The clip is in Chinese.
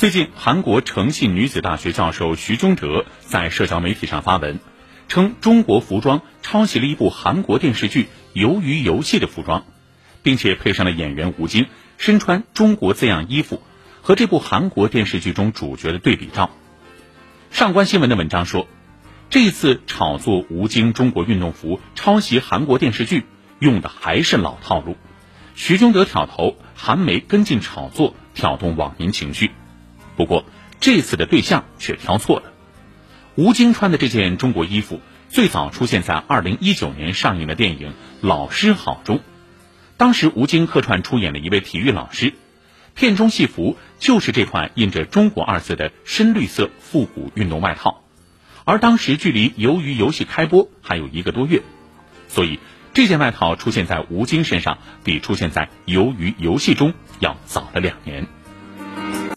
最近，韩国诚信女子大学教授徐忠德在社交媒体上发文，称中国服装抄袭了一部韩国电视剧《鱿鱼游戏》的服装，并且配上了演员吴京身穿中国字样衣服和这部韩国电视剧中主角的对比照。上官新闻的文章说，这次炒作吴京中国运动服抄袭韩国电视剧，用的还是老套路。徐忠德挑头，韩媒跟进炒作，挑动网民情绪。不过，这次的对象却挑错了。吴京穿的这件中国衣服，最早出现在二零一九年上映的电影《老师好》中。当时，吴京客串出演了一位体育老师，片中戏服就是这款印着“中国”二字的深绿色复古运动外套。而当时距离《鱿鱼游戏》开播还有一个多月，所以这件外套出现在吴京身上，比出现在《鱿鱼游戏》中要早了两年。